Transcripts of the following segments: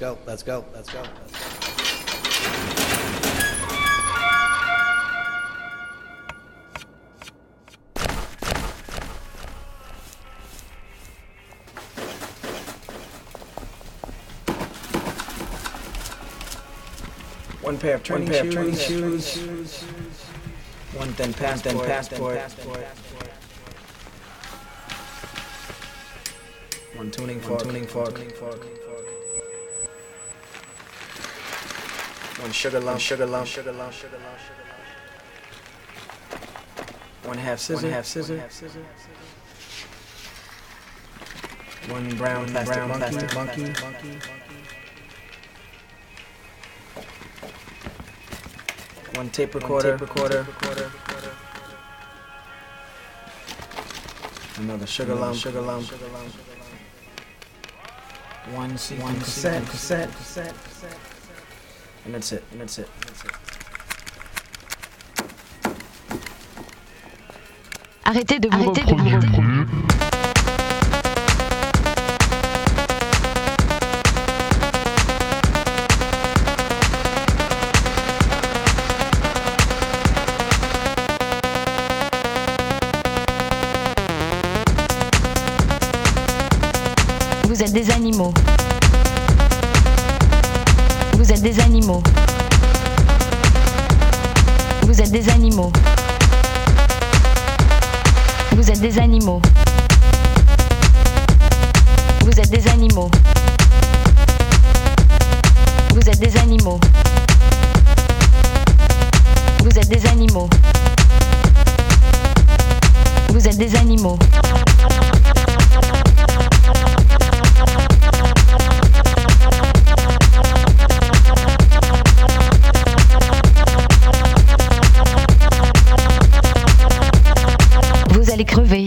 let's go, let's go, let's go. Let's go. One pair of training pair of shoes. training shoes. One then passport. Then passport. One tuning One fork. tuning fork. One sugar lump. sugar lump. Sugar lump. Sugar lump. One half scissor. One half scissor. One half scissor. one brown plastic brown monkey. plastic monkey. One tape recorder. tape recorder. Another sugar Another lump. sugar lump. One CD One cassette. cassette. Cassette. And that's it. And that's it. Arrêtez de vous Arrêtez de reproduire. Vous des animaux. Vous êtes des animaux. Vous êtes des animaux. Vous êtes des animaux. Vous êtes des animaux. Vous êtes des animaux. Vous êtes des animaux. Réveille.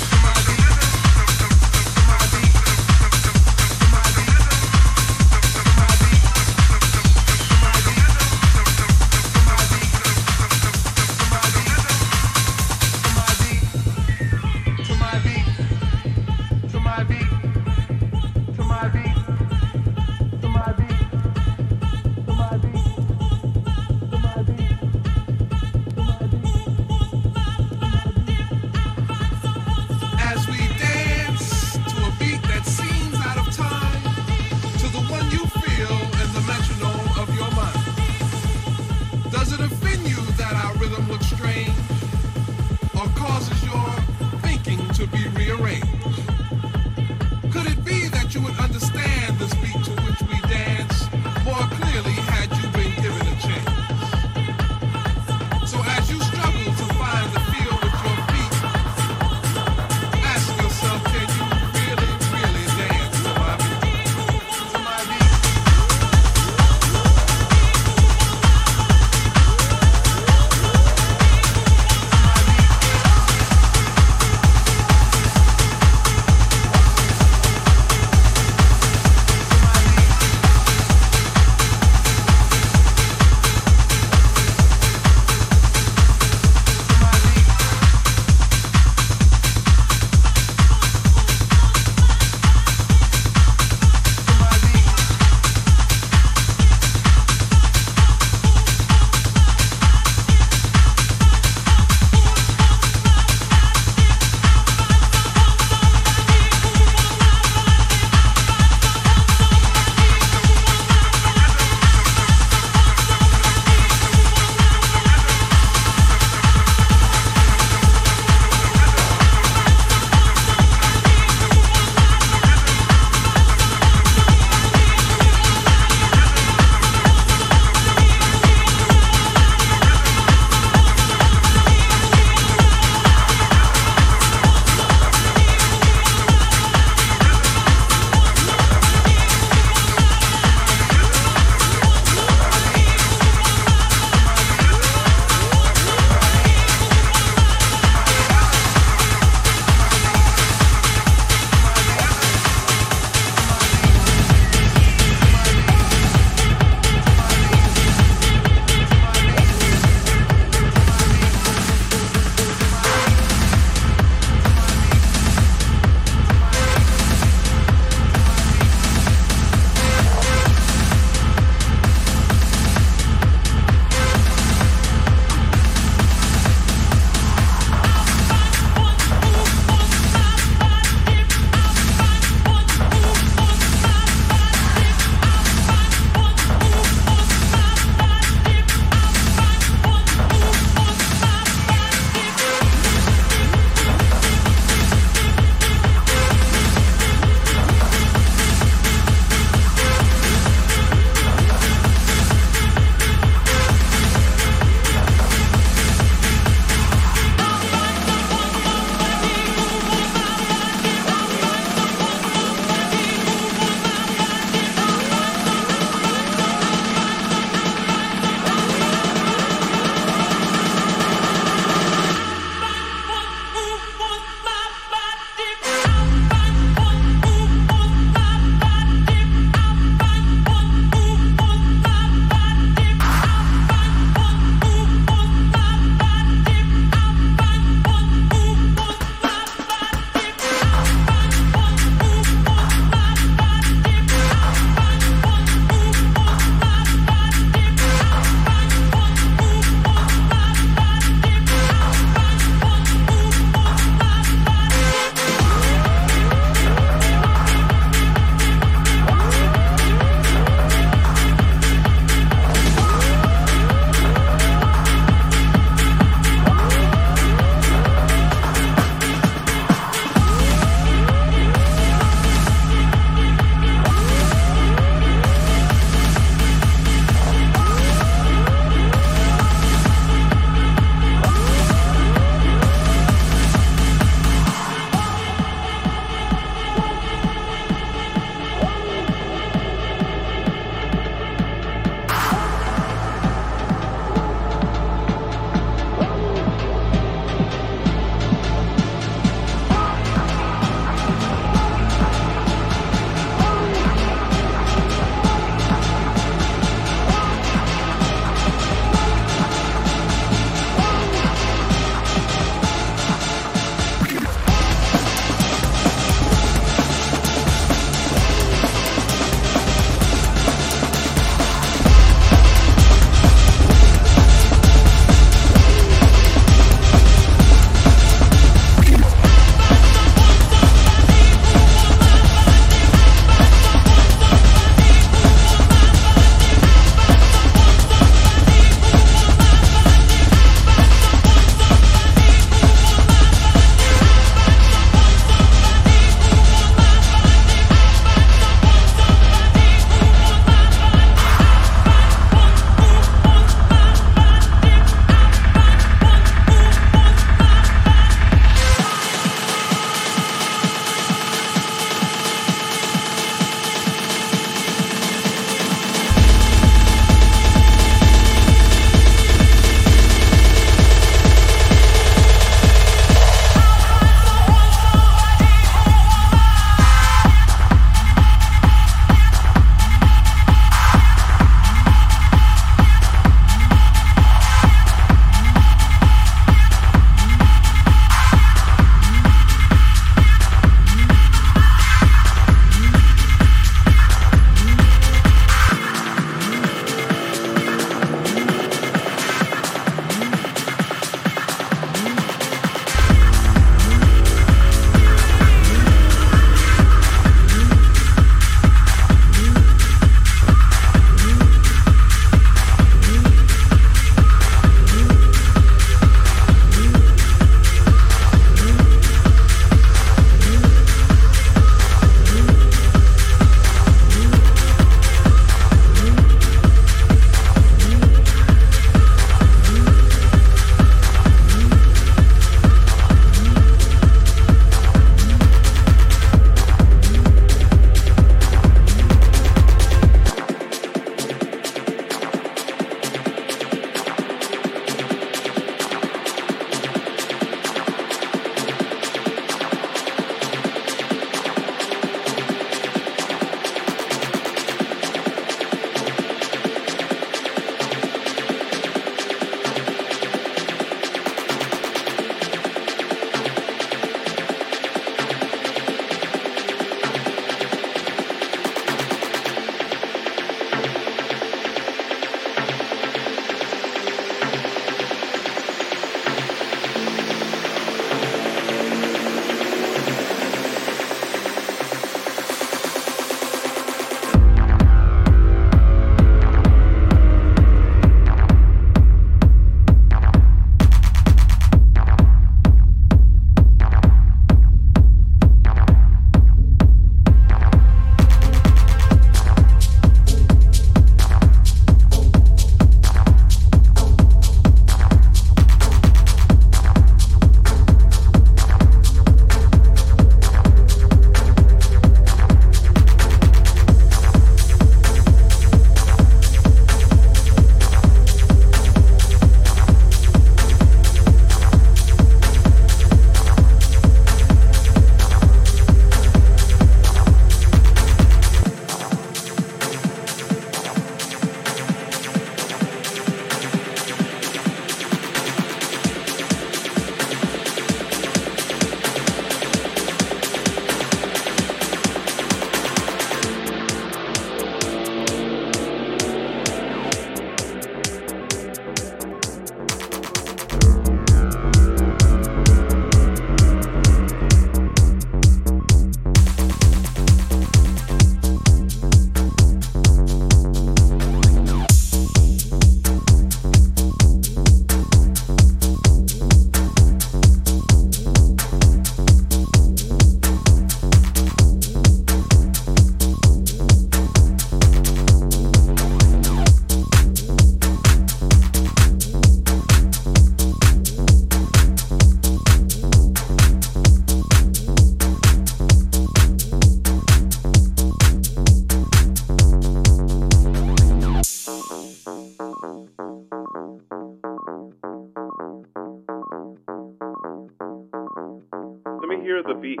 Beat.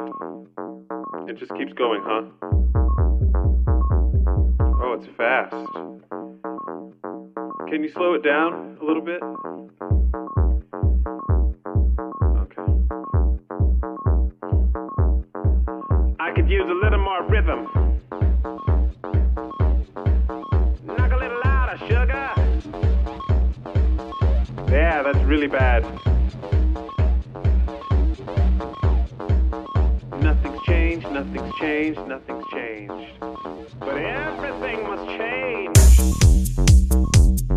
It just keeps going, huh? Oh, it's fast. Can you slow it down a little bit? Okay. I could use a little more rhythm. Knock a little louder, sugar. Yeah, that's really bad. Changed, nothing's changed, nothing's changed. But everything must change.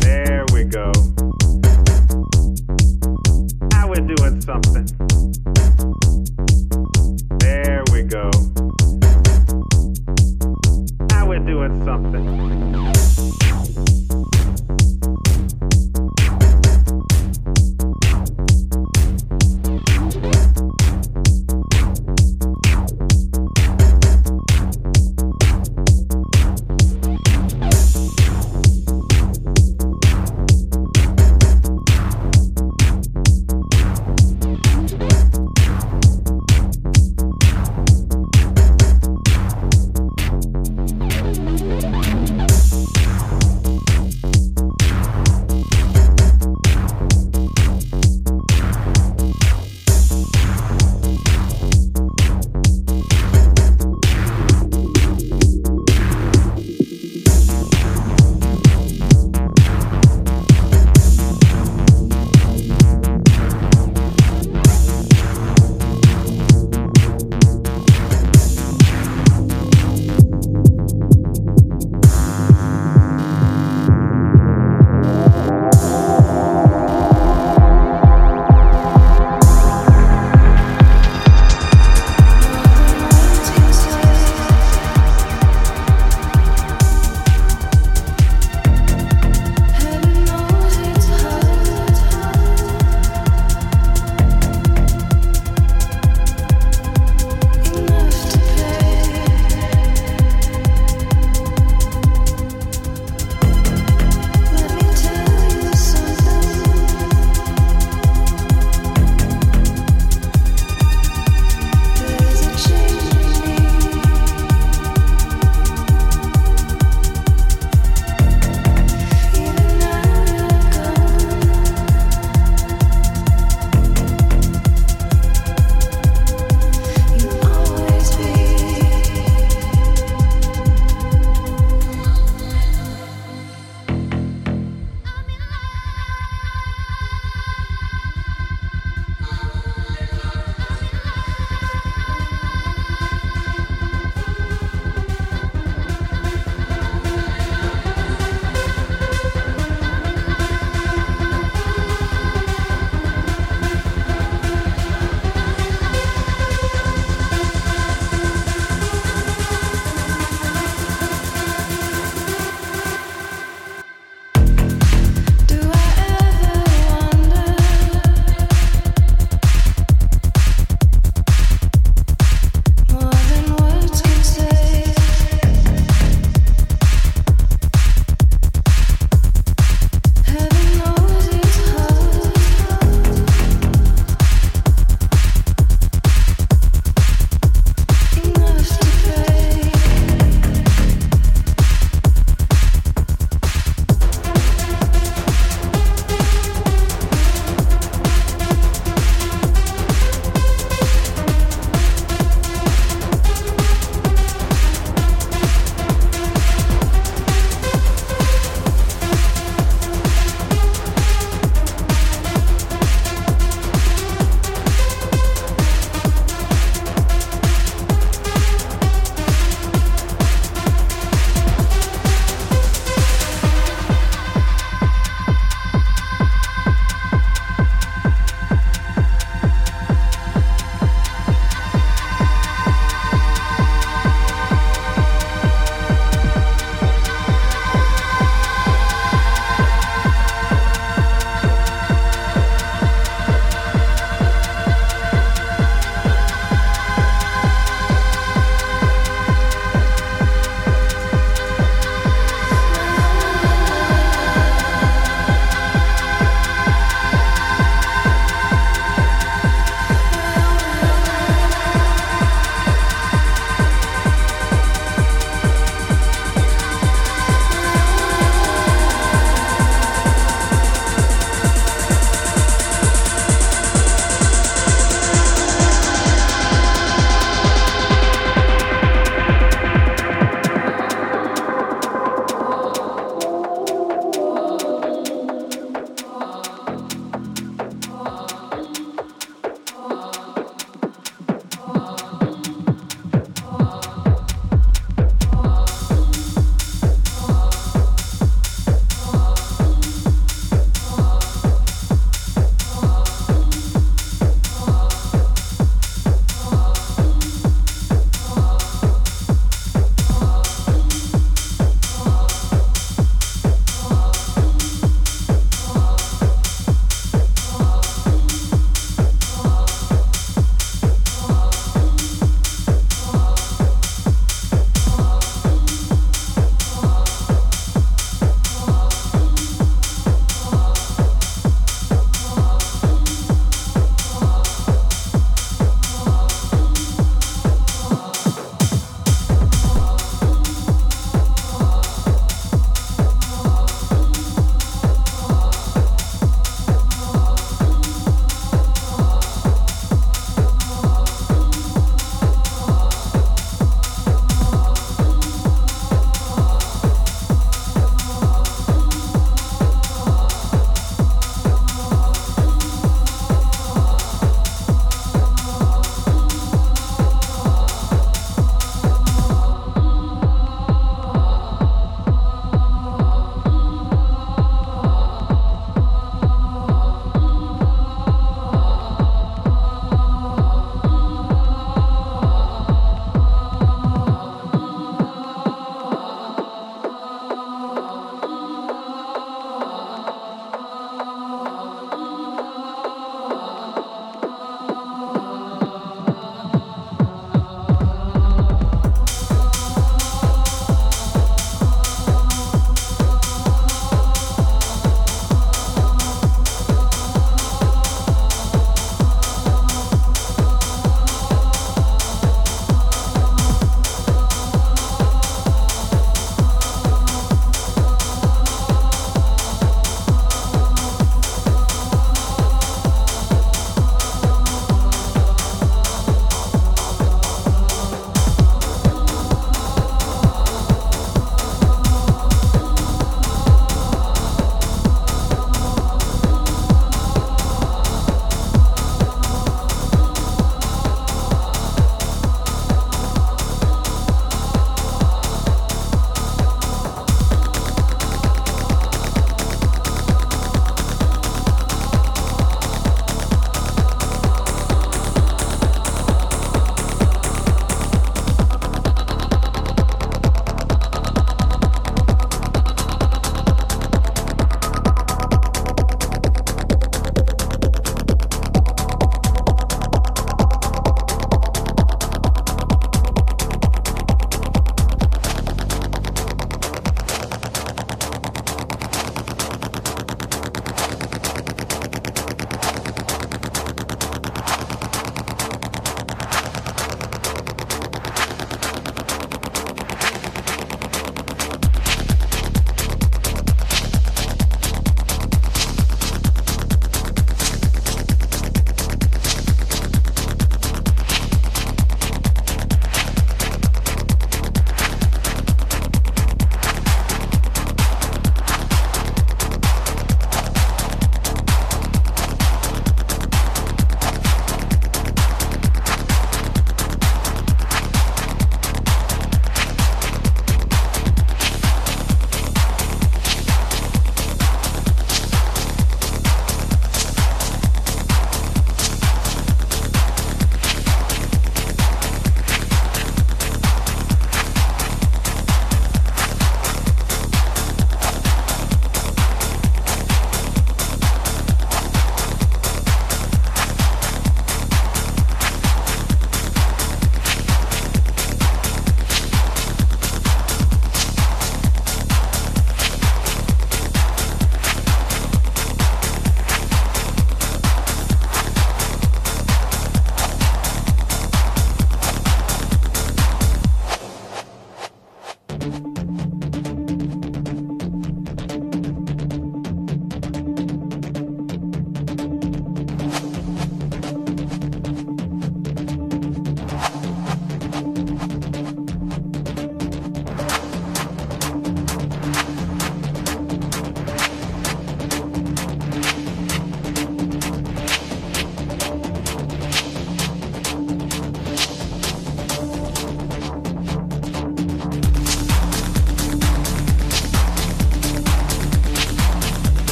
There we go. Now we're doing something. There we go. Now we're doing something.